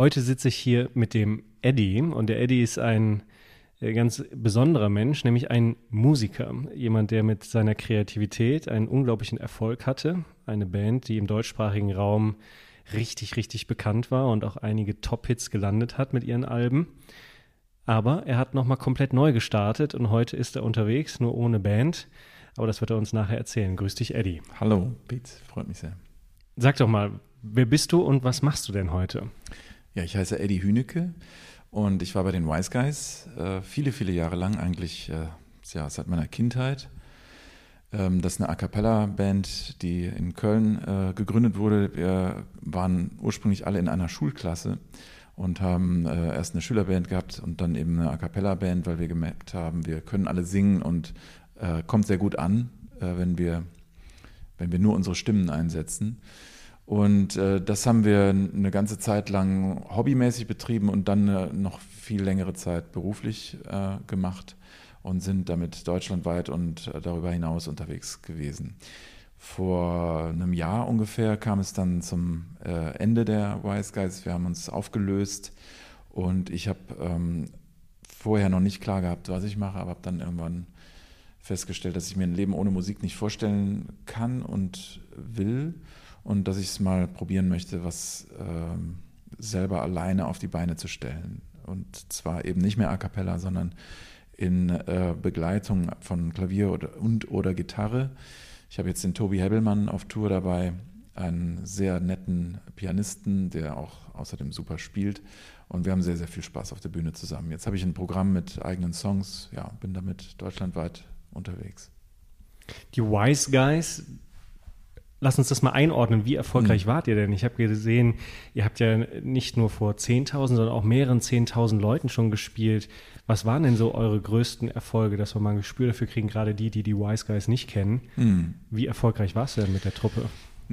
Heute sitze ich hier mit dem Eddie und der Eddie ist ein äh, ganz besonderer Mensch, nämlich ein Musiker. Jemand, der mit seiner Kreativität einen unglaublichen Erfolg hatte. Eine Band, die im deutschsprachigen Raum richtig, richtig bekannt war und auch einige Top-Hits gelandet hat mit ihren Alben. Aber er hat nochmal komplett neu gestartet und heute ist er unterwegs, nur ohne Band. Aber das wird er uns nachher erzählen. Grüß dich, Eddie. Hallo, Pete, freut mich sehr. Sag doch mal, wer bist du und was machst du denn heute? Ja, ich heiße Eddie Hünecke und ich war bei den Wise Guys äh, viele, viele Jahre lang, eigentlich äh, ja, seit meiner Kindheit. Ähm, das ist eine A Cappella-Band, die in Köln äh, gegründet wurde. Wir waren ursprünglich alle in einer Schulklasse und haben äh, erst eine Schülerband gehabt und dann eben eine A Cappella-Band, weil wir gemerkt haben, wir können alle singen und äh, kommt sehr gut an, äh, wenn, wir, wenn wir nur unsere Stimmen einsetzen. Und äh, das haben wir eine ganze Zeit lang hobbymäßig betrieben und dann äh, noch viel längere Zeit beruflich äh, gemacht und sind damit deutschlandweit und äh, darüber hinaus unterwegs gewesen. Vor einem Jahr ungefähr kam es dann zum äh, Ende der Wise Guys. Wir haben uns aufgelöst und ich habe ähm, vorher noch nicht klar gehabt, was ich mache, aber habe dann irgendwann festgestellt, dass ich mir ein Leben ohne Musik nicht vorstellen kann und will und dass ich es mal probieren möchte, was äh, selber alleine auf die Beine zu stellen. Und zwar eben nicht mehr a cappella, sondern in äh, Begleitung von Klavier oder, und oder Gitarre. Ich habe jetzt den Tobi Hebelmann auf Tour dabei, einen sehr netten Pianisten, der auch außerdem super spielt. Und wir haben sehr, sehr viel Spaß auf der Bühne zusammen. Jetzt habe ich ein Programm mit eigenen Songs, ja, bin damit deutschlandweit unterwegs. Die Wise Guys, Lass uns das mal einordnen. Wie erfolgreich mhm. wart ihr denn? Ich habe gesehen, ihr habt ja nicht nur vor 10.000, sondern auch mehreren 10.000 Leuten schon gespielt. Was waren denn so eure größten Erfolge, dass wir mal ein Gespür dafür kriegen, gerade die, die die Wise Guys nicht kennen? Mhm. Wie erfolgreich warst du denn mit der Truppe?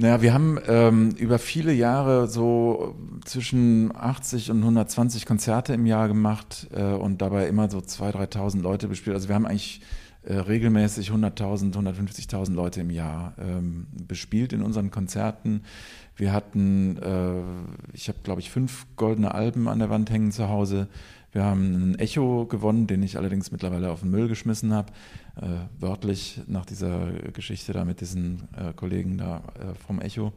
Naja, wir haben ähm, über viele Jahre so zwischen 80 und 120 Konzerte im Jahr gemacht äh, und dabei immer so 2.000, 3.000 Leute bespielt. Also wir haben eigentlich regelmäßig 100.000, 150.000 Leute im Jahr ähm, bespielt in unseren Konzerten. Wir hatten, äh, ich habe glaube ich fünf goldene Alben an der Wand hängen zu Hause. Wir haben ein Echo gewonnen, den ich allerdings mittlerweile auf den Müll geschmissen habe, äh, wörtlich nach dieser Geschichte da mit diesen äh, Kollegen da äh, vom Echo.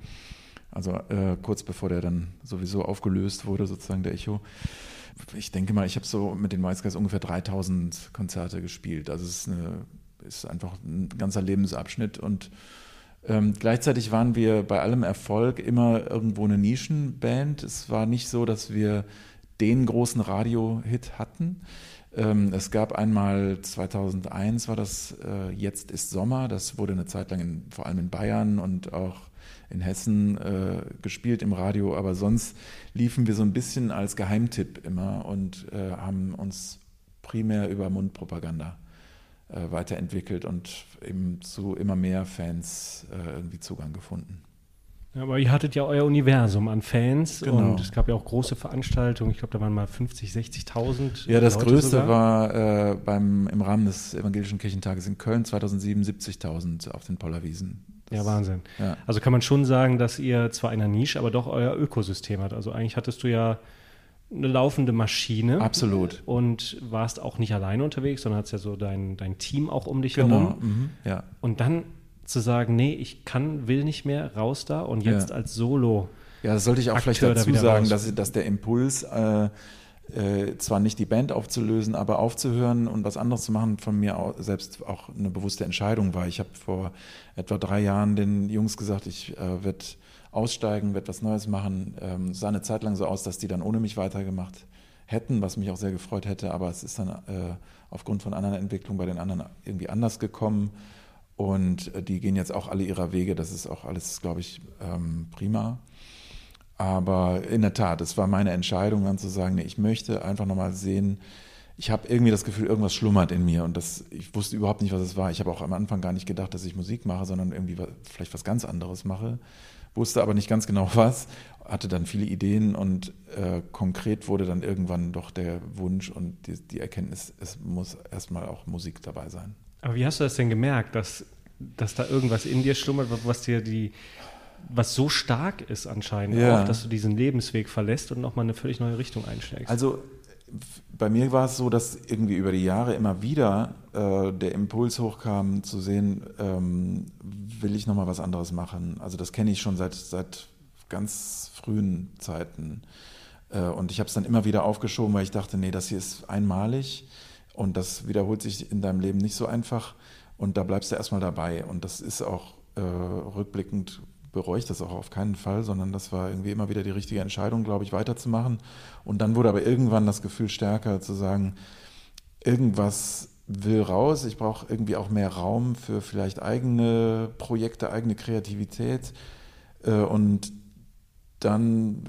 Also äh, kurz bevor der dann sowieso aufgelöst wurde, sozusagen der Echo ich denke mal, ich habe so mit den White ungefähr 3000 Konzerte gespielt. Also es ist, eine, ist einfach ein ganzer Lebensabschnitt und ähm, gleichzeitig waren wir bei allem Erfolg immer irgendwo eine Nischenband. Es war nicht so, dass wir den großen Radio-Hit hatten. Ähm, es gab einmal 2001 war das äh, Jetzt ist Sommer. Das wurde eine Zeit lang in, vor allem in Bayern und auch in Hessen äh, gespielt im Radio, aber sonst liefen wir so ein bisschen als Geheimtipp immer und äh, haben uns primär über Mundpropaganda äh, weiterentwickelt und eben zu immer mehr Fans äh, irgendwie Zugang gefunden. Ja, aber ihr hattet ja euer Universum an Fans genau. und es gab ja auch große Veranstaltungen. Ich glaube, da waren mal 50, 60.000. Ja, das Leute größte sogar. war äh, beim, im Rahmen des Evangelischen Kirchentages in Köln 2007 70.000 auf den Pollerwiesen. Ja, Wahnsinn. Ja. Also kann man schon sagen, dass ihr zwar in einer Nische, aber doch euer Ökosystem habt. Also eigentlich hattest du ja eine laufende Maschine. Absolut. Und warst auch nicht alleine unterwegs, sondern hattest ja so dein, dein Team auch um dich genau. herum. Mhm. Ja. Und dann zu sagen, nee, ich kann, will nicht mehr, raus da und jetzt ja. als Solo. Ja, das sollte ich auch Akteur vielleicht dazu da sagen, dass, dass der Impuls äh, äh, zwar nicht die Band aufzulösen, aber aufzuhören und was anderes zu machen, von mir auch, selbst auch eine bewusste Entscheidung war. Ich habe vor etwa drei Jahren den Jungs gesagt, ich äh, werde aussteigen, werde was Neues machen. Ähm, sah eine Zeit lang so aus, dass die dann ohne mich weitergemacht hätten, was mich auch sehr gefreut hätte, aber es ist dann äh, aufgrund von anderen Entwicklungen bei den anderen irgendwie anders gekommen. Und äh, die gehen jetzt auch alle ihrer Wege. Das ist auch alles, glaube ich, ähm, prima. Aber in der Tat, es war meine Entscheidung dann zu sagen, nee, ich möchte einfach nochmal sehen, ich habe irgendwie das Gefühl, irgendwas schlummert in mir und das, ich wusste überhaupt nicht, was es war. Ich habe auch am Anfang gar nicht gedacht, dass ich Musik mache, sondern irgendwie vielleicht was ganz anderes mache. Wusste aber nicht ganz genau was, hatte dann viele Ideen und äh, konkret wurde dann irgendwann doch der Wunsch und die, die Erkenntnis, es muss erstmal auch Musik dabei sein. Aber wie hast du das denn gemerkt, dass, dass da irgendwas in dir schlummert, was dir die, was so stark ist anscheinend ja. auch, dass du diesen Lebensweg verlässt und nochmal eine völlig neue Richtung einschlägst? Also bei mir war es so, dass irgendwie über die Jahre immer wieder äh, der Impuls hochkam, zu sehen, ähm, will ich nochmal was anderes machen. Also das kenne ich schon seit, seit ganz frühen Zeiten. Äh, und ich habe es dann immer wieder aufgeschoben, weil ich dachte, nee, das hier ist einmalig und das wiederholt sich in deinem Leben nicht so einfach. Und da bleibst du erstmal dabei. Und das ist auch äh, rückblickend bereue ich das auch auf keinen Fall, sondern das war irgendwie immer wieder die richtige Entscheidung, glaube ich, weiterzumachen. Und dann wurde aber irgendwann das Gefühl stärker zu sagen, irgendwas will raus, ich brauche irgendwie auch mehr Raum für vielleicht eigene Projekte, eigene Kreativität. Äh, und dann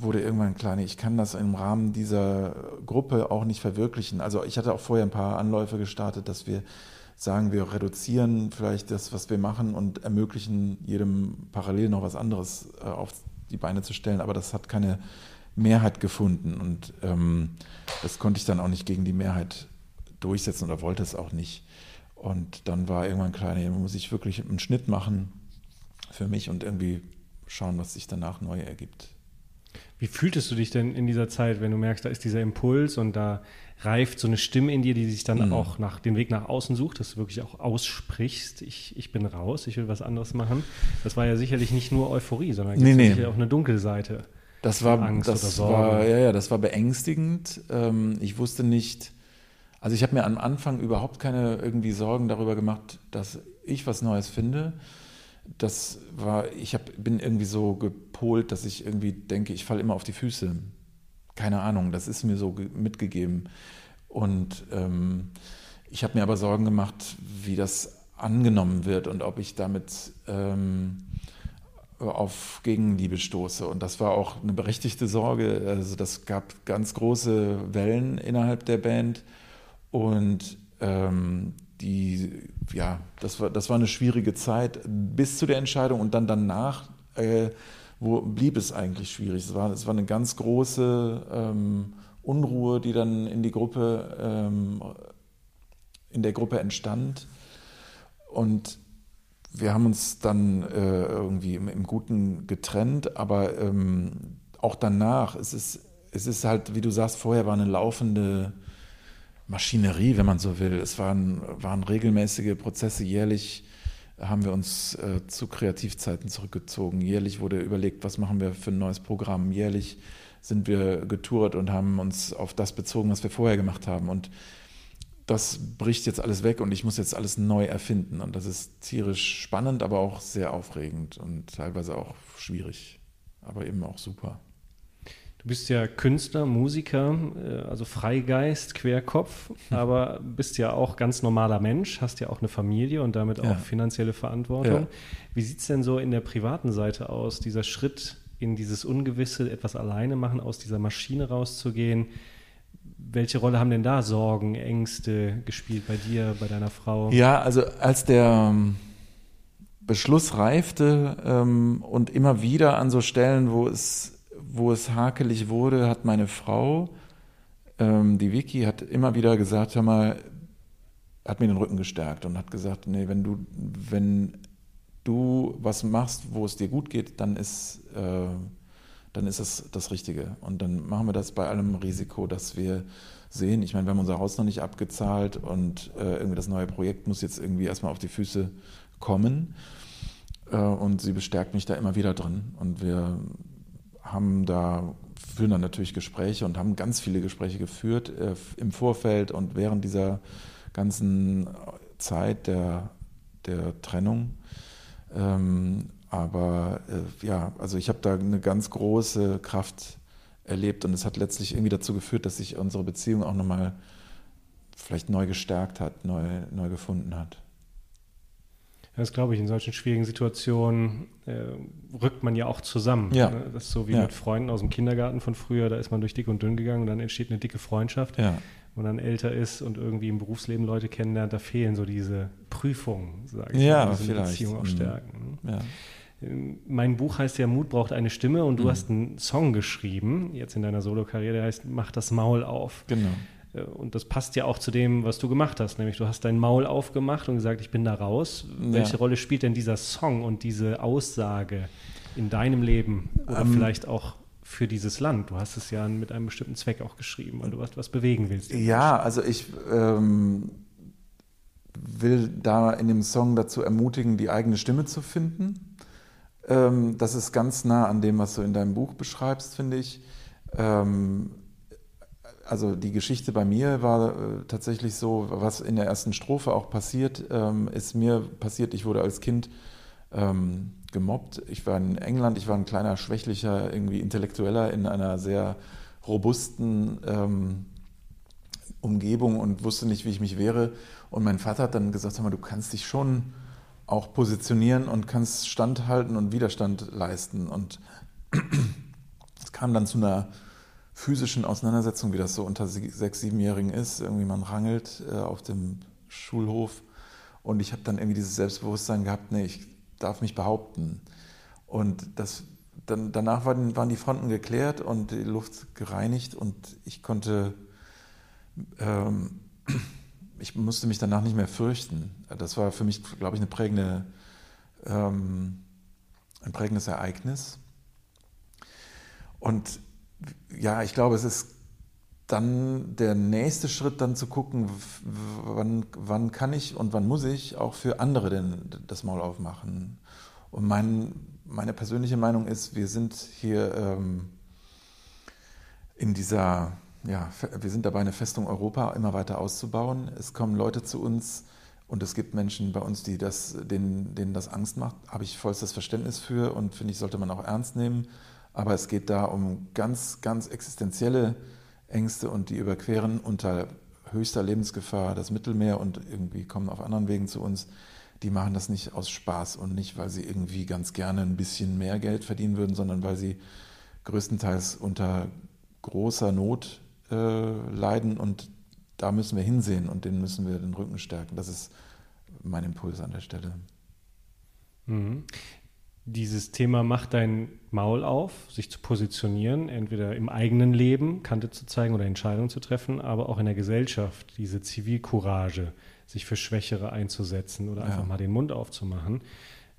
wurde irgendwann klar, nee, ich kann das im Rahmen dieser Gruppe auch nicht verwirklichen. Also ich hatte auch vorher ein paar Anläufe gestartet, dass wir sagen, wir reduzieren vielleicht das, was wir machen und ermöglichen jedem parallel noch was anderes äh, auf die Beine zu stellen. Aber das hat keine Mehrheit gefunden und ähm, das konnte ich dann auch nicht gegen die Mehrheit durchsetzen oder wollte es auch nicht. Und dann war irgendwann klar, nee, muss ich wirklich einen Schnitt machen für mich und irgendwie schauen, was sich danach neu ergibt. Wie fühltest du dich denn in dieser Zeit, wenn du merkst, da ist dieser Impuls und da reift so eine Stimme in dir, die sich dann mhm. auch nach den Weg nach außen sucht, dass du wirklich auch aussprichst, ich, ich bin raus, ich will was anderes machen. Das war ja sicherlich nicht nur Euphorie, sondern nee, nee. sicherlich auch eine dunkle Seite. Das war Angst das oder Sorge. War, ja, ja, das war beängstigend. Ähm, ich wusste nicht, also ich habe mir am Anfang überhaupt keine irgendwie Sorgen darüber gemacht, dass ich was Neues finde das war, ich hab, bin irgendwie so gepolt, dass ich irgendwie denke, ich falle immer auf die Füße. Keine Ahnung, das ist mir so mitgegeben. Und ähm, ich habe mir aber Sorgen gemacht, wie das angenommen wird und ob ich damit ähm, auf Gegenliebe stoße. Und das war auch eine berechtigte Sorge. Also das gab ganz große Wellen innerhalb der Band. Und ähm, die, ja, das war, das war eine schwierige Zeit bis zu der Entscheidung und dann danach, äh, wo blieb es eigentlich schwierig. Es war, es war eine ganz große ähm, Unruhe, die dann in die Gruppe, ähm, in der Gruppe entstand. Und wir haben uns dann äh, irgendwie im, im, Guten getrennt, aber ähm, auch danach, es ist, es ist halt, wie du sagst, vorher war eine laufende Maschinerie, wenn man so will. Es waren, waren regelmäßige Prozesse. Jährlich haben wir uns äh, zu Kreativzeiten zurückgezogen. Jährlich wurde überlegt, was machen wir für ein neues Programm. Jährlich sind wir getourt und haben uns auf das bezogen, was wir vorher gemacht haben. Und das bricht jetzt alles weg und ich muss jetzt alles neu erfinden. Und das ist tierisch spannend, aber auch sehr aufregend und teilweise auch schwierig, aber eben auch super. Du bist ja Künstler, Musiker, äh, also Freigeist, Querkopf, hm. aber bist ja auch ganz normaler Mensch, hast ja auch eine Familie und damit ja. auch finanzielle Verantwortung. Ja. Wie sieht es denn so in der privaten Seite aus, dieser Schritt in dieses Ungewisse, etwas alleine machen, aus dieser Maschine rauszugehen? Welche Rolle haben denn da Sorgen, Ängste gespielt bei dir, bei deiner Frau? Ja, also als der ähm, Beschluss reifte ähm, und immer wieder an so Stellen, wo es wo es hakelig wurde, hat meine Frau, ähm, die Vicky, hat immer wieder gesagt, hör mal, hat mir den Rücken gestärkt und hat gesagt, nee, wenn du, wenn du was machst, wo es dir gut geht, dann ist, äh, dann ist das das Richtige. Und dann machen wir das bei allem Risiko, dass wir sehen, ich meine, wir haben unser Haus noch nicht abgezahlt und äh, irgendwie das neue Projekt muss jetzt irgendwie erstmal auf die Füße kommen. Äh, und sie bestärkt mich da immer wieder drin. Und wir haben da, führen dann natürlich Gespräche und haben ganz viele Gespräche geführt äh, im Vorfeld und während dieser ganzen Zeit der, der Trennung. Ähm, aber äh, ja, also ich habe da eine ganz große Kraft erlebt und es hat letztlich irgendwie dazu geführt, dass sich unsere Beziehung auch nochmal vielleicht neu gestärkt hat, neu, neu gefunden hat. Das glaube ich, in solchen schwierigen Situationen äh, rückt man ja auch zusammen. Ja. Ne? Das ist so wie Ja. mit Freunden aus dem Kindergarten von früher, da ist man durch dick und dünn gegangen und dann entsteht eine dicke Freundschaft. Ja. Wenn man dann älter ist und irgendwie im Berufsleben Leute kennenlernt, da fehlen so diese Prüfungen, sage ich Ja, mal, die vielleicht. Beziehung auch Mhm. stärken. ne? ja. Ähm, Mein Buch heißt ja Mut braucht eine Stimme und du Mhm. hast einen Song geschrieben, jetzt in deiner Solokarriere, der heißt Mach das Maul auf. Genau. Äh, Und das passt ja auch zu dem, was du gemacht hast, nämlich du hast dein Maul aufgemacht und gesagt, ich bin da raus. Ja. Welche Rolle spielt denn dieser Song und diese Aussage in deinem Leben oder Ähm, vielleicht auch für dieses Land? Du hast es ja mit einem bestimmten Zweck auch geschrieben, weil du was, was bewegen willst. Ja, also ich ähm, will da in dem Song dazu ermutigen, die eigene Stimme zu finden. Ähm, das ist ganz nah an dem, was du in deinem Buch beschreibst, finde ich. Ähm, also die Geschichte bei mir war äh, tatsächlich so, was in der ersten Strophe auch passiert, ähm, ist mir passiert, ich wurde als Kind ähm, gemobbt. Ich war in England, ich war ein kleiner, schwächlicher, irgendwie Intellektueller in einer sehr robusten ähm, Umgebung und wusste nicht, wie ich mich wehre. Und mein Vater hat dann gesagt, sag mal, du kannst dich schon auch positionieren und kannst standhalten und Widerstand leisten. Und es kam dann zu einer physischen Auseinandersetzung, wie das so unter sechs, siebenjährigen ist. Irgendwie man rangelt äh, auf dem Schulhof und ich habe dann irgendwie dieses Selbstbewusstsein gehabt, nee, ich darf mich behaupten. Und das, dann, danach waren, waren die Fronten geklärt und die Luft gereinigt und ich konnte, ähm, ich musste mich danach nicht mehr fürchten. Das war für mich, glaube ich, eine prägende, ähm, ein prägendes Ereignis. Und ja, ich glaube, es ist dann der nächste Schritt, dann zu gucken, wann, wann kann ich und wann muss ich auch für andere denn das Maul aufmachen. Und mein, meine persönliche Meinung ist, wir sind hier ähm, in dieser, ja, wir sind dabei, eine Festung Europa immer weiter auszubauen. Es kommen Leute zu uns und es gibt Menschen bei uns, die das, denen, denen das Angst macht. Habe ich vollstes Verständnis für und finde ich, sollte man auch ernst nehmen. Aber es geht da um ganz, ganz existenzielle Ängste und die überqueren unter höchster Lebensgefahr das Mittelmeer und irgendwie kommen auf anderen Wegen zu uns. Die machen das nicht aus Spaß und nicht, weil sie irgendwie ganz gerne ein bisschen mehr Geld verdienen würden, sondern weil sie größtenteils unter großer Not äh, leiden und da müssen wir hinsehen und denen müssen wir den Rücken stärken. Das ist mein Impuls an der Stelle. Dieses Thema macht dein Maul auf, sich zu positionieren, entweder im eigenen Leben Kante zu zeigen oder Entscheidungen zu treffen, aber auch in der Gesellschaft, diese Zivilcourage, sich für Schwächere einzusetzen oder Ja. einfach mal den Mund aufzumachen.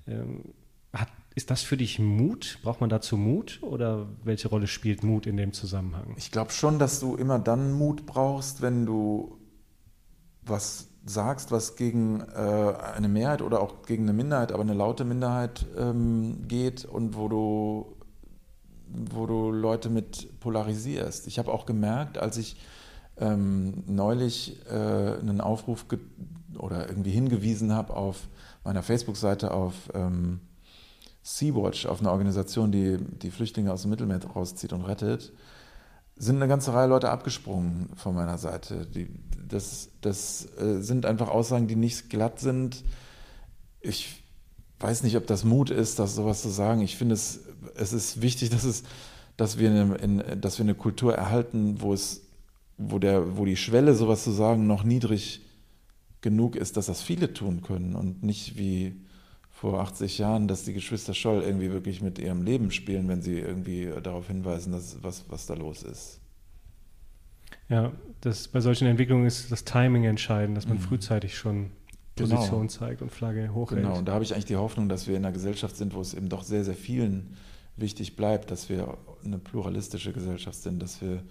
Ähm, hat, ist das für dich Mut? Braucht man dazu Mut oder welche Rolle spielt Mut in dem Zusammenhang? Ich glaube schon, dass du immer dann Mut brauchst, wenn du was sagst, was gegen äh, eine Mehrheit oder auch gegen eine Minderheit, aber eine laute Minderheit ähm, geht und wo du, wo du Leute mit polarisierst. Ich habe auch gemerkt, als ich ähm, neulich äh, einen Aufruf oder irgendwie hingewiesen habe auf meiner Facebook-Seite auf ähm, Sea-Watch, auf eine Organisation, die die Flüchtlinge aus dem Mittelmeer rauszieht und rettet, sind eine ganze Reihe Leute abgesprungen von meiner Seite. Die, das das äh, sind einfach Aussagen, die nicht glatt sind. Ich weiß nicht, ob das Mut ist, das sowas zu sagen. Ich finde es, es ist wichtig, dass es, dass wir eine, in, dass wir eine Kultur erhalten, wo es, wo der, wo die Schwelle, sowas zu sagen, noch niedrig genug ist, dass das viele tun können und nicht wie vor 80 Jahren, dass die Geschwister Scholl irgendwie wirklich mit ihrem Leben spielen, wenn sie irgendwie darauf hinweisen, dass was, was da los ist. Ja, das, bei solchen Entwicklungen ist das Timing entscheidend, dass man Mhm. frühzeitig schon Genau. Position zeigt und Flagge hochhält. Genau, und da habe ich eigentlich die Hoffnung, dass wir in einer Gesellschaft sind, wo es eben doch sehr, sehr vielen wichtig bleibt, dass wir eine pluralistische Gesellschaft sind, dass wir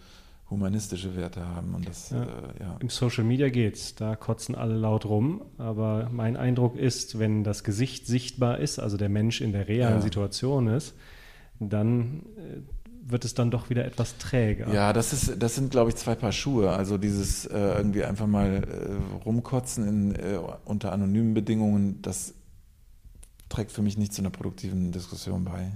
humanistische Werte haben und das, Ja. äh, ja. Im Social Media geht's, da kotzen alle laut rum, aber mein Eindruck ist, wenn das Gesicht sichtbar ist, also der Mensch in der realen Ja. Situation ist, dann äh, wird es dann doch wieder etwas träger. Ja, das ist, das sind, glaube ich, zwei Paar Schuhe. Also dieses äh, irgendwie einfach mal äh, rumkotzen in, äh, unter anonymen Bedingungen, das trägt für mich nicht zu einer produktiven Diskussion bei.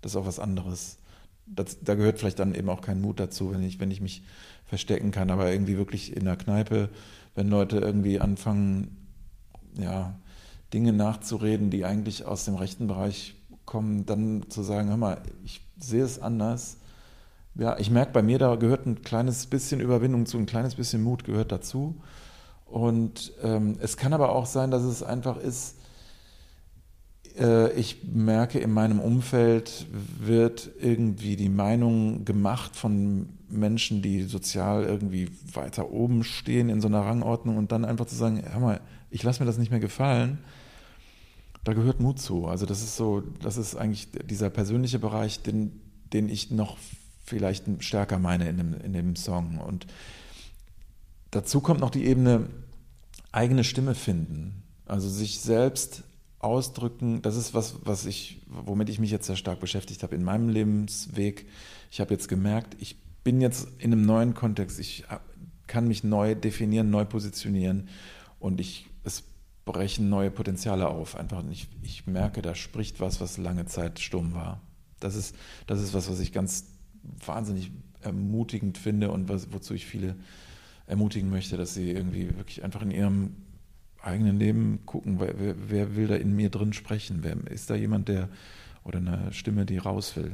Das ist auch was anderes. Das, da gehört vielleicht dann eben auch kein Mut dazu, wenn ich, wenn ich mich verstecken kann, aber irgendwie wirklich in der Kneipe, wenn Leute irgendwie anfangen, ja, Dinge nachzureden, die eigentlich aus dem rechten Bereich kommen, dann zu sagen, hör mal, ich sehe es anders. Ja, ich merke bei mir, da gehört ein kleines bisschen Überwindung zu, ein kleines bisschen Mut gehört dazu. Und ähm, es kann aber auch sein, dass es einfach ist, ich merke, in meinem Umfeld wird irgendwie die Meinung gemacht von Menschen, die sozial irgendwie weiter oben stehen in so einer Rangordnung und dann einfach zu sagen, hör mal, ich lasse mir das nicht mehr gefallen, da gehört Mut zu. Also das ist so, das ist eigentlich dieser persönliche Bereich, den, den ich noch vielleicht stärker meine in dem, in dem Song. Und dazu kommt noch die Ebene eigene Stimme finden. Also sich selbst ausdrücken, das ist was, was ich, womit ich mich jetzt sehr stark beschäftigt habe in meinem Lebensweg. Ich habe jetzt gemerkt, ich bin jetzt in einem neuen Kontext. Ich kann mich neu definieren, neu positionieren und ich, es brechen neue Potenziale auf. Einfach ich, ich merke, da spricht was, was lange Zeit stumm war. Das ist, das ist was, was ich ganz wahnsinnig ermutigend finde und was, wozu ich viele ermutigen möchte, dass sie irgendwie wirklich einfach in ihrem eigenen Leben gucken, wer, wer, will da in mir drin sprechen? Wer, ist da jemand, der oder eine Stimme, die raus will?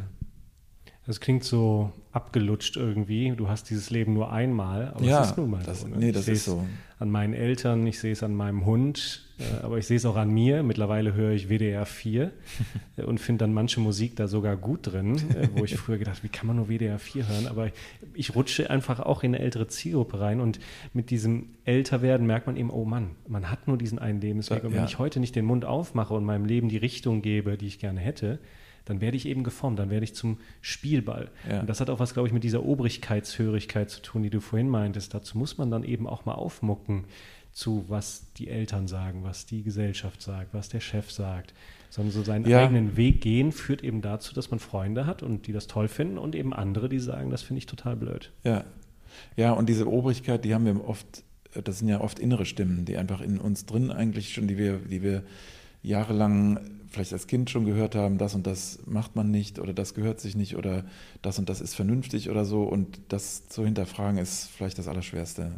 Das klingt so abgelutscht irgendwie. Du hast dieses Leben nur einmal, aber ja, es ist nun mal das, so. Ne? Nee, das ist so. An meinen Eltern, ich sehe es an meinem Hund, äh, aber ich sehe es auch an mir. Mittlerweile höre ich WDR 4 und finde dann manche Musik da sogar gut drin, äh, wo ich früher gedacht, wie kann man nur WDR 4 hören? Aber ich rutsche einfach auch in eine ältere Zielgruppe rein und mit diesem Älterwerden merkt man eben, oh Mann, man hat nur diesen einen Lebensweg. Und wenn ich heute nicht den Mund aufmache und meinem Leben die Richtung gebe, die ich gerne hätte, dann werde ich eben geformt, dann werde ich zum Spielball. Ja. Und das hat auch was, glaube ich, mit dieser Obrigkeitshörigkeit zu tun, die du vorhin meintest. Dazu muss man dann eben auch mal aufmucken zu, was die Eltern sagen, was die Gesellschaft sagt, was der Chef sagt. Sondern so seinen ja. eigenen Weg gehen führt eben dazu, dass man Freunde hat und die das toll finden und eben andere, die sagen, das finde ich total blöd. Ja. Ja, und diese Obrigkeit, die haben wir oft, das sind ja oft innere Stimmen, die einfach in uns drin eigentlich schon, die wir, die wir jahrelang vielleicht als Kind schon gehört haben, das und das macht man nicht oder das gehört sich nicht oder das und das ist vernünftig oder so. Und das zu hinterfragen ist vielleicht das Allerschwerste.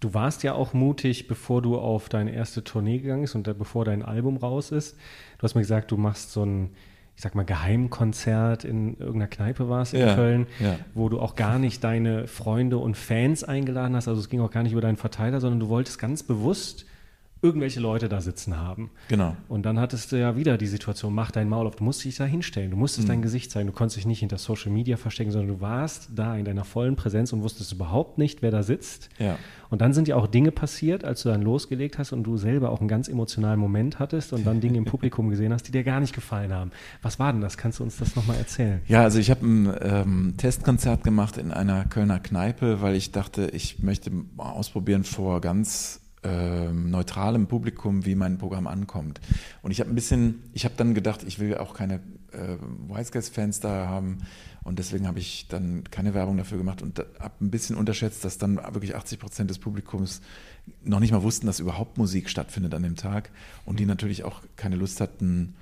Du warst ja auch mutig, bevor du auf deine erste Tournee gegangen bist und bevor dein Album raus ist. Du hast mir gesagt, du machst so ein, ich sag mal, Geheimkonzert in irgendeiner Kneipe warst in ja, Köln, ja. wo du auch gar nicht deine Freunde und Fans eingeladen hast. Also es ging auch gar nicht über deinen Verteiler, sondern du wolltest ganz bewusst irgendwelche Leute da sitzen haben. Genau. Und dann hattest du ja wieder die Situation, mach dein Maul auf, du musst dich da hinstellen, du musstest mhm. dein Gesicht zeigen, du konntest dich nicht hinter Social Media verstecken, sondern du warst da in deiner vollen Präsenz und wusstest überhaupt nicht, wer da sitzt. Ja. Und dann sind ja auch Dinge passiert, als du dann losgelegt hast und du selber auch einen ganz emotionalen Moment hattest und dann Dinge im Publikum gesehen hast, die dir gar nicht gefallen haben. Was war denn das? Kannst du uns das nochmal erzählen? Ja, also ich habe ein ähm, Testkonzert gemacht in einer Kölner Kneipe, weil ich dachte, ich möchte ausprobieren vor ganz ähm, neutralem Publikum, wie mein Programm ankommt. Und ich habe ein bisschen, ich habe dann gedacht, ich will auch keine äh, Wiseguys-Fans da haben. Und deswegen habe ich dann keine Werbung dafür gemacht und habe ein bisschen unterschätzt, dass dann wirklich 80 Prozent des Publikums noch nicht mal wussten, dass überhaupt Musik stattfindet an dem Tag. Und die natürlich auch keine Lust hatten,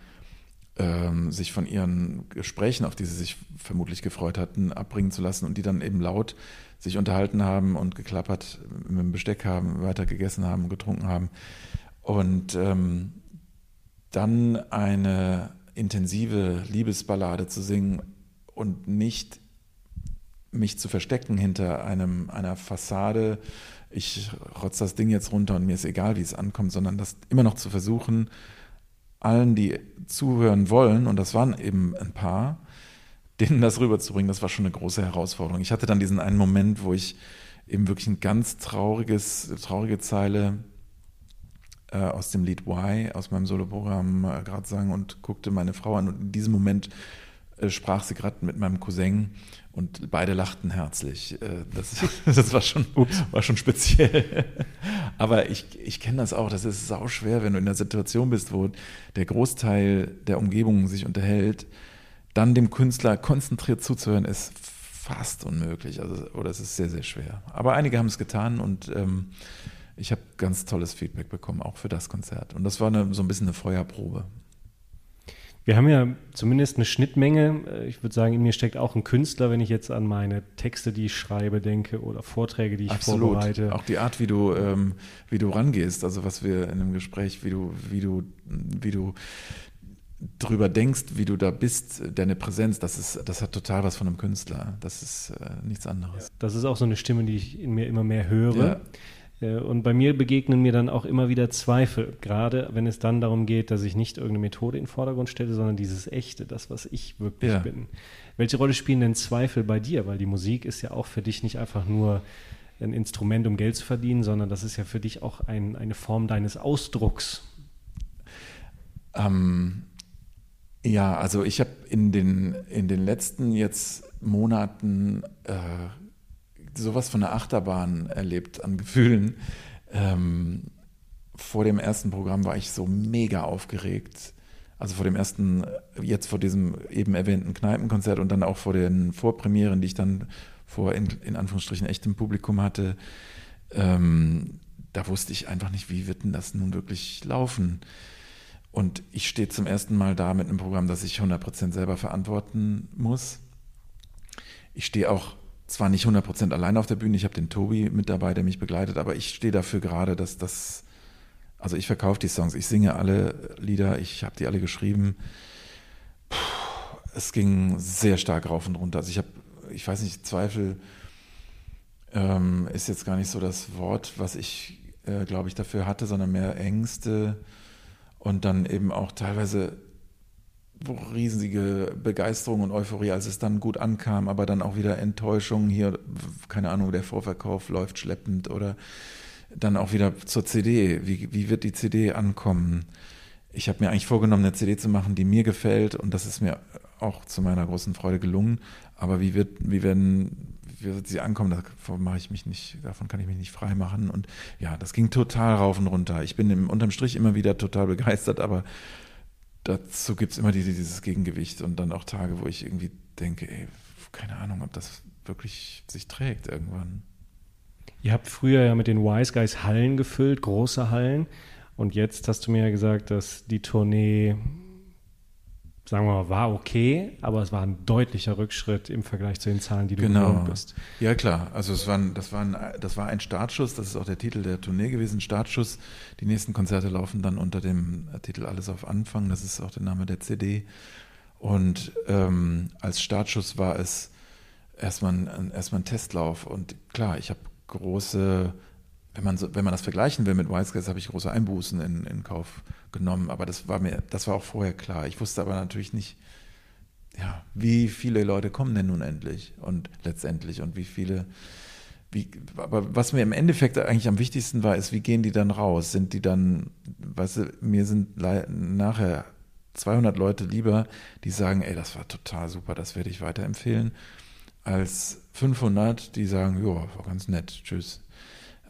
ähm, sich von ihren Gesprächen, auf die sie sich vermutlich gefreut hatten, abbringen zu lassen und die dann eben laut sich unterhalten haben und geklappert mit dem Besteck haben, weiter gegessen haben, getrunken haben. Und ähm, dann eine intensive Liebesballade zu singen und nicht mich zu verstecken hinter einem, einer Fassade, ich rotz das Ding jetzt runter und mir ist egal, wie es ankommt, sondern das immer noch zu versuchen, allen, die zuhören wollen, und das waren eben ein paar, denen das rüberzubringen, das war schon eine große Herausforderung. Ich hatte dann diesen einen Moment, wo ich eben wirklich ein ganz trauriges, traurige Zeile äh, aus dem Lied Why, aus meinem Soloprogramm äh, gerade sang und guckte meine Frau an und in diesem Moment äh, sprach sie gerade mit meinem Cousin und beide lachten herzlich. Äh, das, das war, schon, war schon speziell. Aber ich, ich kenne das auch, das ist sau schwer, wenn du in einer Situation bist, wo der Großteil der Umgebung sich unterhält dann dem Künstler konzentriert zuzuhören, ist fast unmöglich. Also, oder es ist sehr, sehr schwer. Aber einige haben es getan und ähm, ich habe ganz tolles Feedback bekommen, auch für das Konzert. Und das war eine, so ein bisschen eine Feuerprobe. Wir haben ja zumindest eine Schnittmenge. Äh, ich würde sagen, in mir steckt auch ein Künstler, wenn ich jetzt an meine Texte, die ich schreibe, denke oder Vorträge, die ich Absolut. vorbereite. Auch die Art, wie du, ähm, wie du rangehst, also was wir in einem Gespräch, wie du, wie du, wie du drüber denkst, wie du da bist, deine Präsenz, das ist, das hat total was von einem Künstler. Das ist äh, nichts anderes. Das ist auch so eine Stimme, die ich in mir immer mehr höre. Ja. Äh, und bei mir begegnen mir dann auch immer wieder Zweifel, gerade wenn es dann darum geht, dass ich nicht irgendeine Methode in den Vordergrund stelle, sondern dieses Echte, das, was ich wirklich ja. bin. Welche Rolle spielen denn Zweifel bei dir? Weil die Musik ist ja auch für dich nicht einfach nur ein Instrument, um Geld zu verdienen, sondern das ist ja für dich auch ein, eine Form deines Ausdrucks. Ähm, ja, also ich habe in den, in den letzten jetzt Monaten äh, sowas von der Achterbahn erlebt an Gefühlen. Ähm, vor dem ersten Programm war ich so mega aufgeregt. Also vor dem ersten, jetzt vor diesem eben erwähnten Kneipenkonzert und dann auch vor den Vorpremieren, die ich dann vor in, in Anführungsstrichen echtem Publikum hatte. Ähm, da wusste ich einfach nicht, wie wird denn das nun wirklich laufen. Und ich stehe zum ersten Mal da mit einem Programm, das ich 100% selber verantworten muss. Ich stehe auch zwar nicht 100% allein auf der Bühne, ich habe den Tobi mit dabei, der mich begleitet, aber ich stehe dafür gerade, dass das, also ich verkaufe die Songs, ich singe alle Lieder, ich habe die alle geschrieben. Puh, es ging sehr stark rauf und runter. Also ich habe, ich weiß nicht, Zweifel ähm, ist jetzt gar nicht so das Wort, was ich, äh, glaube ich, dafür hatte, sondern mehr Ängste und dann eben auch teilweise riesige Begeisterung und Euphorie, als es dann gut ankam, aber dann auch wieder Enttäuschung hier, keine Ahnung, der Vorverkauf läuft schleppend oder dann auch wieder zur CD. Wie, wie wird die CD ankommen? Ich habe mir eigentlich vorgenommen, eine CD zu machen, die mir gefällt und das ist mir auch zu meiner großen Freude gelungen. Aber wie wird, wie werden, wird sie ankommen? Davon mache ich mich nicht, davon kann ich mich nicht frei machen. Und ja, das ging total rauf und runter. Ich bin im, unterm Strich immer wieder total begeistert, aber dazu gibt es immer diese, dieses Gegengewicht und dann auch Tage, wo ich irgendwie denke, ey, keine Ahnung, ob das wirklich sich trägt irgendwann. Ihr habt früher ja mit den Wise Guys Hallen gefüllt, große Hallen. Und jetzt hast du mir ja gesagt, dass die Tournee sagen wir mal, war okay, aber es war ein deutlicher Rückschritt im Vergleich zu den Zahlen, die du genau. bist. Ja, klar. Also es war ein, das, war ein, das war ein Startschuss, das ist auch der Titel der Tournee gewesen, Startschuss. Die nächsten Konzerte laufen dann unter dem Titel Alles auf Anfang, das ist auch der Name der CD. Und ähm, als Startschuss war es erstmal ein, erstmal ein Testlauf. Und klar, ich habe große wenn man, so, wenn man das vergleichen will mit Wildcats, habe ich große Einbußen in, in Kauf genommen. Aber das war mir, das war auch vorher klar. Ich wusste aber natürlich nicht, ja, wie viele Leute kommen denn nun endlich und letztendlich und wie viele, wie, aber was mir im Endeffekt eigentlich am wichtigsten war, ist, wie gehen die dann raus? Sind die dann, weißt du, mir sind nachher 200 Leute lieber, die sagen, ey, das war total super, das werde ich weiterempfehlen, als 500, die sagen, ja, war ganz nett, tschüss.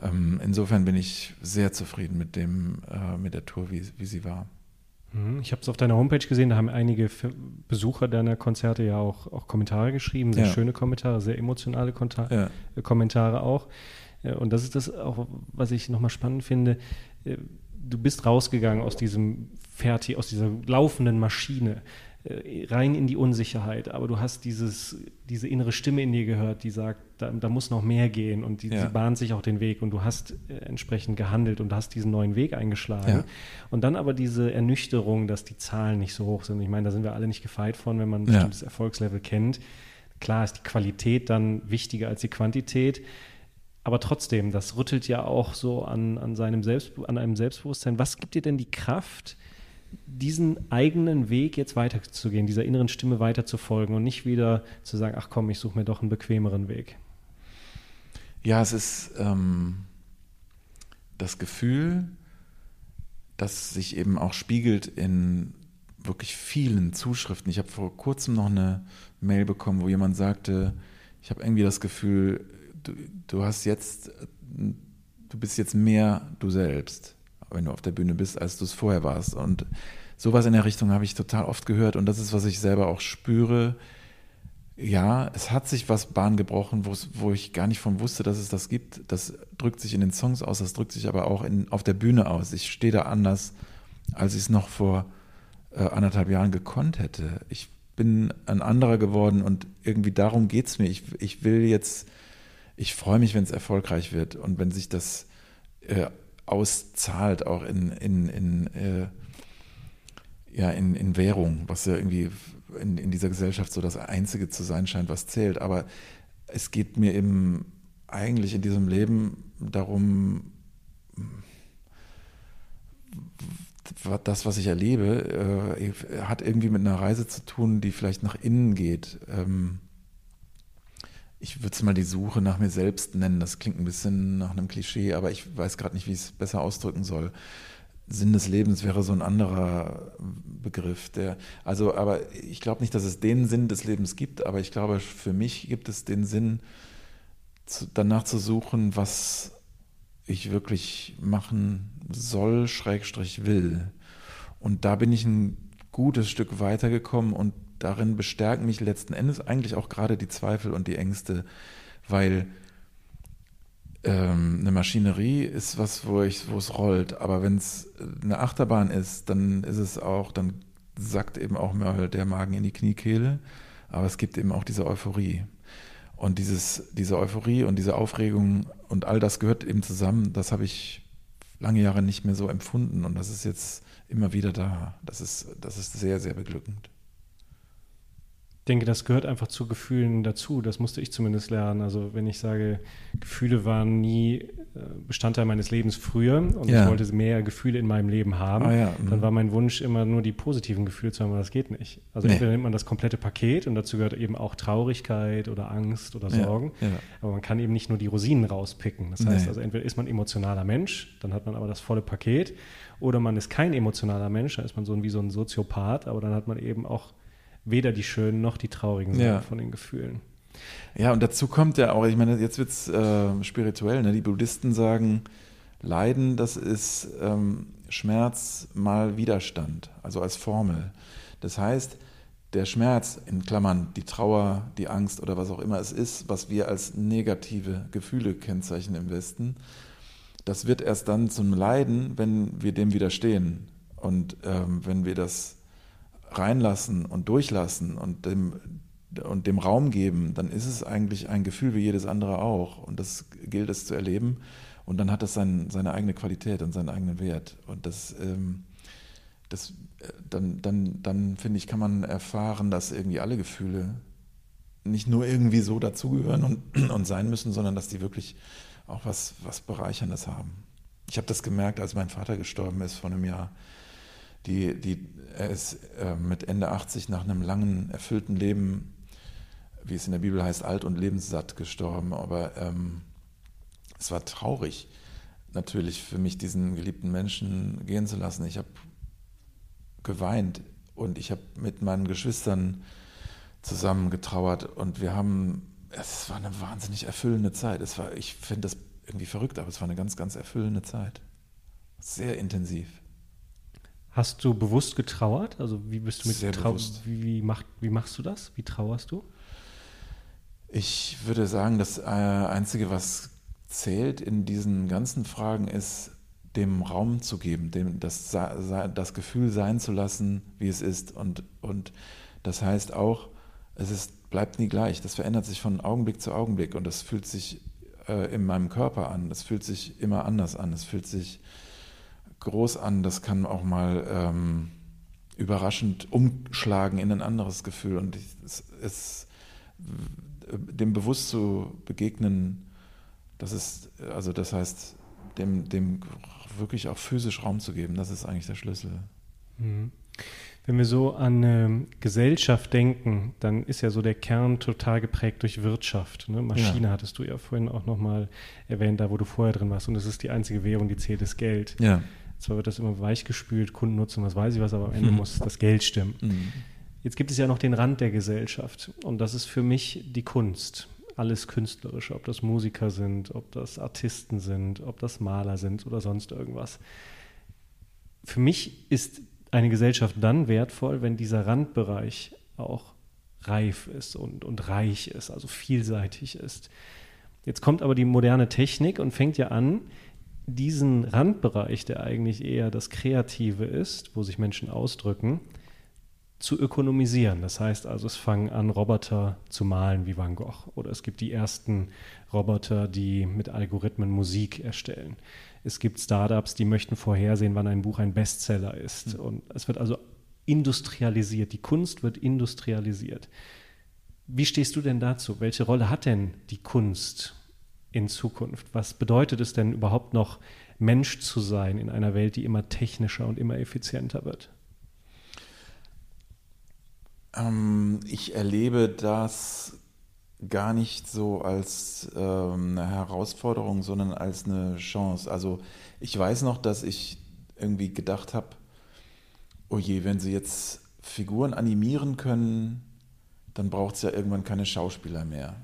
Ähm, insofern bin ich sehr zufrieden mit dem, äh, mit der Tour, wie, wie sie war. Mhm. Ich habe es auf deiner Homepage gesehen, da haben einige Besucher deiner Konzerte ja auch, auch Kommentare geschrieben, sehr ja. schöne Kommentare, sehr emotionale Konta ja. Äh, Kommentare auch. Äh, und das ist das auch, was ich nochmal spannend finde. Du bist rausgegangen aus diesem Fertig, aus dieser laufenden Maschine rein in die Unsicherheit, aber du hast dieses, diese innere Stimme in dir gehört, die sagt, da, da muss noch mehr gehen und die, ja. die, bahnt sich auch den Weg und du hast äh, entsprechend gehandelt und hast diesen neuen Weg eingeschlagen. Ja. Und dann aber diese Ernüchterung, dass die Zahlen nicht so hoch sind. Ich meine, da sind wir alle nicht gefeit von, wenn man ein ja. bestimmtes Erfolgslevel kennt. Klar ist die Qualität dann wichtiger als die Quantität. Aber trotzdem, das rüttelt ja auch so an, an, seinem Selbst, an einem Selbstbewusstsein. Was gibt dir denn die Kraft, diesen eigenen Weg jetzt weiterzugehen, dieser inneren Stimme weiterzufolgen und nicht wieder zu sagen, ach komm, ich suche mir doch einen bequemeren Weg? Ja, es ist ähm, das Gefühl, das sich eben auch spiegelt in wirklich vielen Zuschriften. Ich habe vor kurzem noch eine Mail bekommen, wo jemand sagte, ich habe irgendwie das Gefühl, du, du hast jetzt, du bist jetzt mehr du selbst wenn du auf der Bühne bist, als du es vorher warst. Und sowas in der Richtung habe ich total oft gehört und das ist, was ich selber auch spüre. Ja, es hat sich was Bahn gebrochen, wo ich gar nicht von wusste, dass es das gibt. Das drückt sich in den Songs aus, das drückt sich aber auch in, auf der Bühne aus. Ich stehe da anders, als ich es noch vor äh, anderthalb Jahren gekonnt hätte. Ich bin ein anderer geworden und irgendwie darum geht es mir. Ich, ich will jetzt, ich freue mich, wenn es erfolgreich wird und wenn sich das äh, auszahlt, auch in, in, in, äh, ja, in, in Währung, was ja irgendwie in, in dieser Gesellschaft so das Einzige zu sein scheint, was zählt. Aber es geht mir eben eigentlich in diesem Leben darum, das, was ich erlebe, äh, hat irgendwie mit einer Reise zu tun, die vielleicht nach innen geht. Ähm, ich würde es mal die Suche nach mir selbst nennen. Das klingt ein bisschen nach einem Klischee, aber ich weiß gerade nicht, wie ich es besser ausdrücken soll. Sinn des Lebens wäre so ein anderer Begriff. Der, also, aber ich glaube nicht, dass es den Sinn des Lebens gibt, aber ich glaube, für mich gibt es den Sinn, zu, danach zu suchen, was ich wirklich machen soll, Schrägstrich will. Und da bin ich ein gutes Stück weitergekommen und darin bestärken mich letzten Endes eigentlich auch gerade die Zweifel und die Ängste, weil ähm, eine Maschinerie ist was, wo ich, wo es rollt, aber wenn es eine Achterbahn ist, dann ist es auch, dann sackt eben auch mal der Magen in die Kniekehle, aber es gibt eben auch diese Euphorie. Und dieses, diese Euphorie und diese Aufregung und all das gehört eben zusammen, das habe ich lange Jahre nicht mehr so empfunden. Und das ist jetzt immer wieder da. Das ist, das ist sehr, sehr beglückend denke, das gehört einfach zu Gefühlen dazu. Das musste ich zumindest lernen. Also wenn ich sage, Gefühle waren nie äh, Bestandteil meines Lebens früher und ja. ich wollte mehr Gefühle in meinem Leben haben, ah, ja. mhm. dann war mein Wunsch immer nur die positiven Gefühle zu haben, aber das geht nicht. Also nee. entweder nimmt man das komplette Paket und dazu gehört eben auch Traurigkeit oder Angst oder Sorgen, ja. aber man kann eben nicht nur die Rosinen rauspicken. Das heißt nee. also entweder ist man emotionaler Mensch, dann hat man aber das volle Paket, oder man ist kein emotionaler Mensch, dann ist man so wie so ein Soziopath, aber dann hat man eben auch weder die schönen noch die traurigen Seiten ja. von den Gefühlen. Ja, und dazu kommt ja auch, ich meine, jetzt wird es äh, spirituell, ne? die Buddhisten sagen, Leiden, das ist ähm, Schmerz mal Widerstand, also als Formel. Das heißt, der Schmerz, in Klammern die Trauer, die Angst oder was auch immer es ist, was wir als negative Gefühle kennzeichnen im Westen, das wird erst dann zum Leiden, wenn wir dem widerstehen und ähm, wenn wir das reinlassen und durchlassen und dem, und dem Raum geben, dann ist es eigentlich ein Gefühl wie jedes andere auch. Und das gilt es zu erleben. Und dann hat es sein, seine eigene Qualität und seinen eigenen Wert. Und das, ähm, das dann, dann, dann finde ich, kann man erfahren, dass irgendwie alle Gefühle nicht nur irgendwie so dazugehören und, und sein müssen, sondern dass die wirklich auch was, was Bereicherndes haben. Ich habe das gemerkt, als mein Vater gestorben ist vor einem Jahr die, die, er ist äh, mit Ende 80 nach einem langen, erfüllten Leben, wie es in der Bibel heißt, alt und lebenssatt gestorben. Aber ähm, es war traurig, natürlich für mich diesen geliebten Menschen gehen zu lassen. Ich habe geweint und ich habe mit meinen Geschwistern zusammen getrauert und wir haben, es war eine wahnsinnig erfüllende Zeit. Es war, ich finde das irgendwie verrückt, aber es war eine ganz, ganz erfüllende Zeit. Sehr intensiv. Hast du bewusst getrauert? Also wie bist du mit Sehr Trau bewusst. Wie, wie, mach, wie machst du das? Wie trauerst du? Ich würde sagen, das äh, Einzige, was zählt in diesen ganzen Fragen, ist, dem Raum zu geben, dem das, das Gefühl sein zu lassen, wie es ist. Und, und das heißt auch, es ist, bleibt nie gleich. Das verändert sich von Augenblick zu Augenblick und das fühlt sich äh, in meinem Körper an. Das fühlt sich immer anders an. Es fühlt sich groß an, das kann auch mal ähm, überraschend umschlagen in ein anderes Gefühl. Und es, es, dem bewusst zu begegnen, das ist, also das heißt, dem, dem wirklich auch physisch Raum zu geben, das ist eigentlich der Schlüssel. Mhm. Wenn wir so an äh, Gesellschaft denken, dann ist ja so der Kern total geprägt durch Wirtschaft. Ne? Maschine ja. hattest du ja vorhin auch nochmal erwähnt, da wo du vorher drin warst. Und es ist die einzige Währung, die zählt, ist Geld. Ja. Zwar wird das immer weichgespült, Kundennutzung, was weiß ich was, aber am Ende mhm. muss das Geld stimmen. Mhm. Jetzt gibt es ja noch den Rand der Gesellschaft und das ist für mich die Kunst. Alles Künstlerische, ob das Musiker sind, ob das Artisten sind, ob das Maler sind oder sonst irgendwas. Für mich ist eine Gesellschaft dann wertvoll, wenn dieser Randbereich auch reif ist und, und reich ist, also vielseitig ist. Jetzt kommt aber die moderne Technik und fängt ja an, diesen Randbereich, der eigentlich eher das Kreative ist, wo sich Menschen ausdrücken, zu ökonomisieren. Das heißt also, es fangen an, Roboter zu malen wie Van Gogh. Oder es gibt die ersten Roboter, die mit Algorithmen Musik erstellen. Es gibt Startups, die möchten vorhersehen, wann ein Buch ein Bestseller ist. Mhm. Und es wird also industrialisiert. Die Kunst wird industrialisiert. Wie stehst du denn dazu? Welche Rolle hat denn die Kunst in Zukunft? Was bedeutet es denn überhaupt noch, Mensch zu sein in einer Welt, die immer technischer und immer effizienter wird? Ähm, ich erlebe das gar nicht so als ähm, eine Herausforderung, sondern als eine Chance. Also ich weiß noch, dass ich irgendwie gedacht habe, oh je, wenn sie jetzt Figuren animieren können, dann braucht es ja irgendwann keine Schauspieler mehr.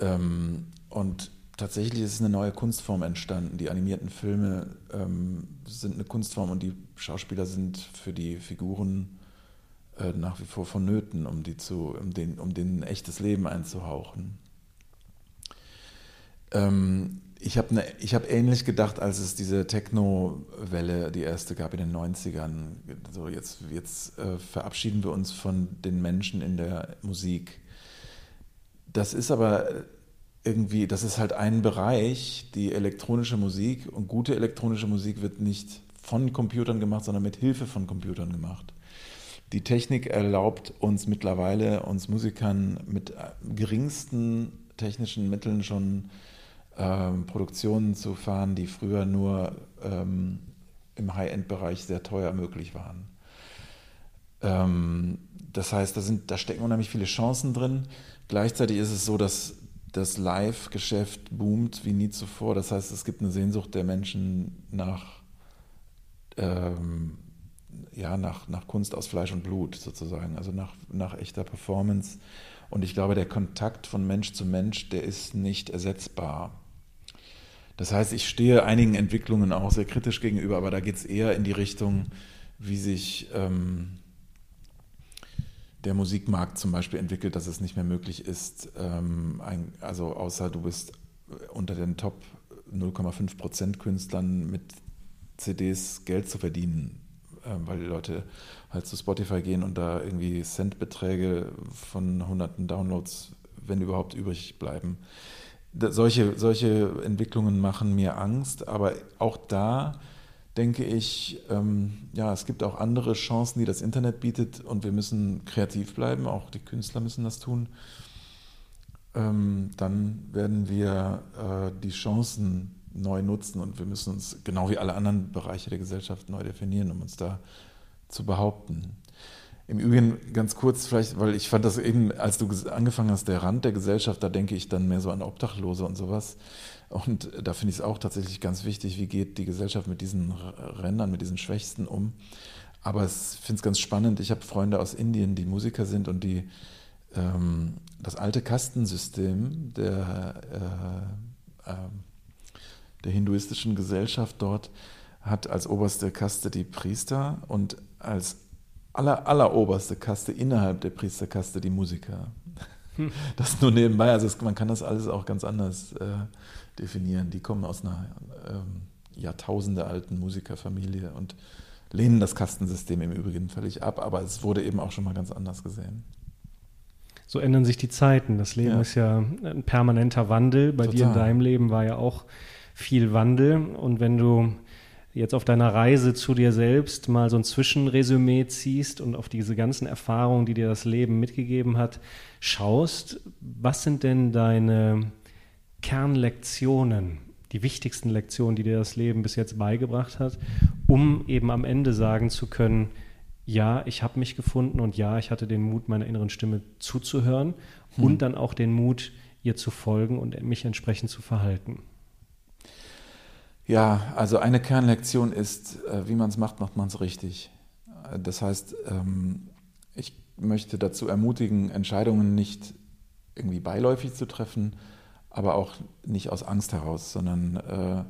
Ähm, und tatsächlich ist eine neue Kunstform entstanden. Die animierten Filme ähm, sind eine Kunstform und die Schauspieler sind für die Figuren äh, nach wie vor vonnöten, um, die zu, um, den, um denen echtes Leben einzuhauchen. Ähm, ich habe ne, hab ähnlich gedacht, als es diese Techno-Welle, die erste gab in den 90ern. So jetzt jetzt äh, verabschieden wir uns von den Menschen in der Musik. Das ist aber irgendwie, das ist halt ein Bereich, die elektronische Musik und gute elektronische Musik wird nicht von Computern gemacht, sondern mit Hilfe von Computern gemacht. Die Technik erlaubt uns mittlerweile, uns Musikern mit geringsten technischen Mitteln schon ähm, Produktionen zu fahren, die früher nur ähm, im High-End-Bereich sehr teuer möglich waren. Ähm, das heißt, da, sind, da stecken unheimlich viele Chancen drin. Gleichzeitig ist es so, dass das Live-Geschäft boomt wie nie zuvor. Das heißt, es gibt eine Sehnsucht der Menschen nach, ähm, ja, nach, nach Kunst aus Fleisch und Blut sozusagen, also nach, nach echter Performance. Und ich glaube, der Kontakt von Mensch zu Mensch, der ist nicht ersetzbar. Das heißt, ich stehe einigen Entwicklungen auch sehr kritisch gegenüber, aber da geht es eher in die Richtung, wie sich ähm, der Musikmarkt zum Beispiel entwickelt, dass es nicht mehr möglich ist, ähm, ein, also außer du bist unter den Top 0,5 Prozent Künstlern mit CDs Geld zu verdienen, äh, weil die Leute halt zu Spotify gehen und da irgendwie Centbeträge von hunderten Downloads, wenn überhaupt, übrig bleiben. Da, solche, solche Entwicklungen machen mir Angst, aber auch da denke ich, ähm, ja, es gibt auch andere Chancen, die das Internet bietet und wir müssen kreativ bleiben, auch die Künstler müssen das tun. Ähm, dann werden wir äh, die Chancen neu nutzen und wir müssen uns genau wie alle anderen Bereiche der Gesellschaft neu definieren, um uns da zu behaupten. Im Übrigen ganz kurz vielleicht, weil ich fand das eben, als du angefangen hast, der Rand der Gesellschaft, da denke ich dann mehr so an Obdachlose und sowas. Und da finde ich es auch tatsächlich ganz wichtig, wie geht die Gesellschaft mit diesen Rändern, mit diesen Schwächsten um. Aber ich finde es ganz spannend. Ich habe Freunde aus Indien, die Musiker sind und die ähm, das alte Kastensystem der, äh, äh, der hinduistischen Gesellschaft dort hat als oberste Kaste die Priester und als aller, alleroberste Kaste innerhalb der Priesterkaste die Musiker. Hm. Das nur nebenbei, also es, man kann das alles auch ganz anders äh, definieren. Die kommen aus einer ähm, Jahrtausende alten Musikerfamilie und lehnen das Kastensystem im Übrigen völlig ab, aber es wurde eben auch schon mal ganz anders gesehen. So ändern sich die Zeiten. Das Leben ja. ist ja ein permanenter Wandel. Bei Total. dir in deinem Leben war ja auch viel Wandel. Und wenn du jetzt auf deiner Reise zu dir selbst mal so ein Zwischenresümee ziehst und auf diese ganzen Erfahrungen, die dir das Leben mitgegeben hat, schaust, was sind denn deine Kernlektionen, die wichtigsten Lektionen, die dir das Leben bis jetzt beigebracht hat, um eben am Ende sagen zu können, ja, ich habe mich gefunden und ja, ich hatte den Mut, meiner inneren Stimme zuzuhören hm. und dann auch den Mut, ihr zu folgen und mich entsprechend zu verhalten. Ja, also eine Kernlektion ist, äh, wie man es macht, macht man es richtig. Das heißt, ähm, ich möchte dazu ermutigen, Entscheidungen nicht irgendwie beiläufig zu treffen, aber auch nicht aus Angst heraus, sondern äh,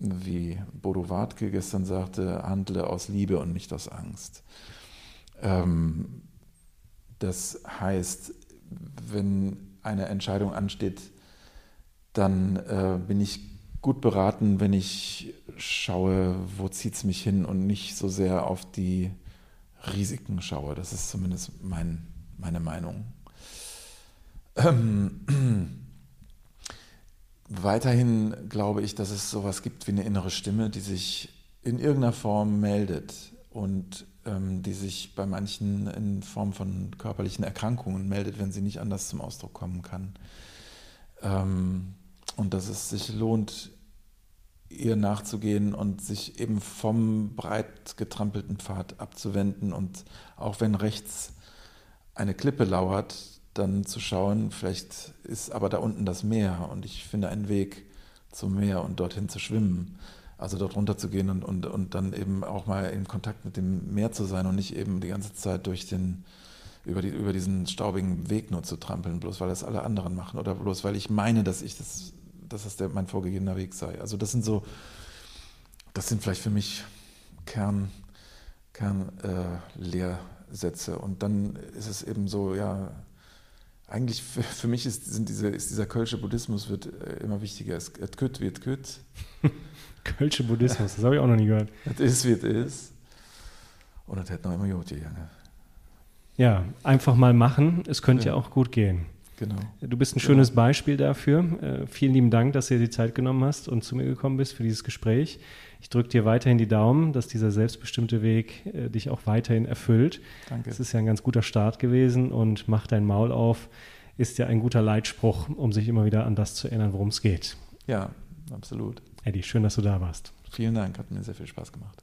wie Bodo Wartke gestern sagte, handle aus Liebe und nicht aus Angst. Ähm, das heißt, wenn eine Entscheidung ansteht, dann äh, bin ich gut beraten, wenn ich schaue, wo zieht es mich hin und nicht so sehr auf die Risiken schaue. Das ist zumindest mein, meine Meinung. Ähm, weiterhin glaube ich, dass es sowas gibt wie eine innere Stimme, die sich in irgendeiner Form meldet und ähm, die sich bei manchen in Form von körperlichen Erkrankungen meldet, wenn sie nicht anders zum Ausdruck kommen kann. Ähm, und dass es sich lohnt, ihr nachzugehen und sich eben vom breit getrampelten Pfad abzuwenden und auch wenn rechts eine Klippe lauert, dann zu schauen, vielleicht ist aber da unten das Meer und ich finde einen Weg zum Meer und dorthin zu schwimmen. Also dort runter zu gehen und, und, und dann eben auch mal in Kontakt mit dem Meer zu sein und nicht eben die ganze Zeit durch den, über, die, über diesen staubigen Weg nur zu trampeln, bloß weil das alle anderen machen oder bloß weil ich meine, dass ich das, dass das der, mein vorgegebener Weg sei. Also das sind so, das sind vielleicht für mich Kern, Kern äh, Lehrsätze. Und dann ist es eben so, ja, eigentlich für, für mich ist, sind diese, ist dieser kölsche Buddhismus wird äh, immer wichtiger. Es kütt wird kütt. Kölsche Buddhismus, das habe ich auch noch nie gehört. Es ist, es ist. Und das hätte noch immer gegangen. Ja, einfach mal machen. Es könnte ja, ja auch gut gehen. Genau. Du bist ein schönes genau. Beispiel dafür. Äh, vielen lieben Dank, dass du dir die Zeit genommen hast und zu mir gekommen bist für dieses Gespräch. Ich drücke dir weiterhin die Daumen, dass dieser selbstbestimmte Weg äh, dich auch weiterhin erfüllt. Danke. Es ist ja ein ganz guter Start gewesen und mach dein Maul auf ist ja ein guter Leitspruch, um sich immer wieder an das zu erinnern, worum es geht. Ja, absolut. Eddie, schön, dass du da warst. Vielen Dank, hat mir sehr viel Spaß gemacht.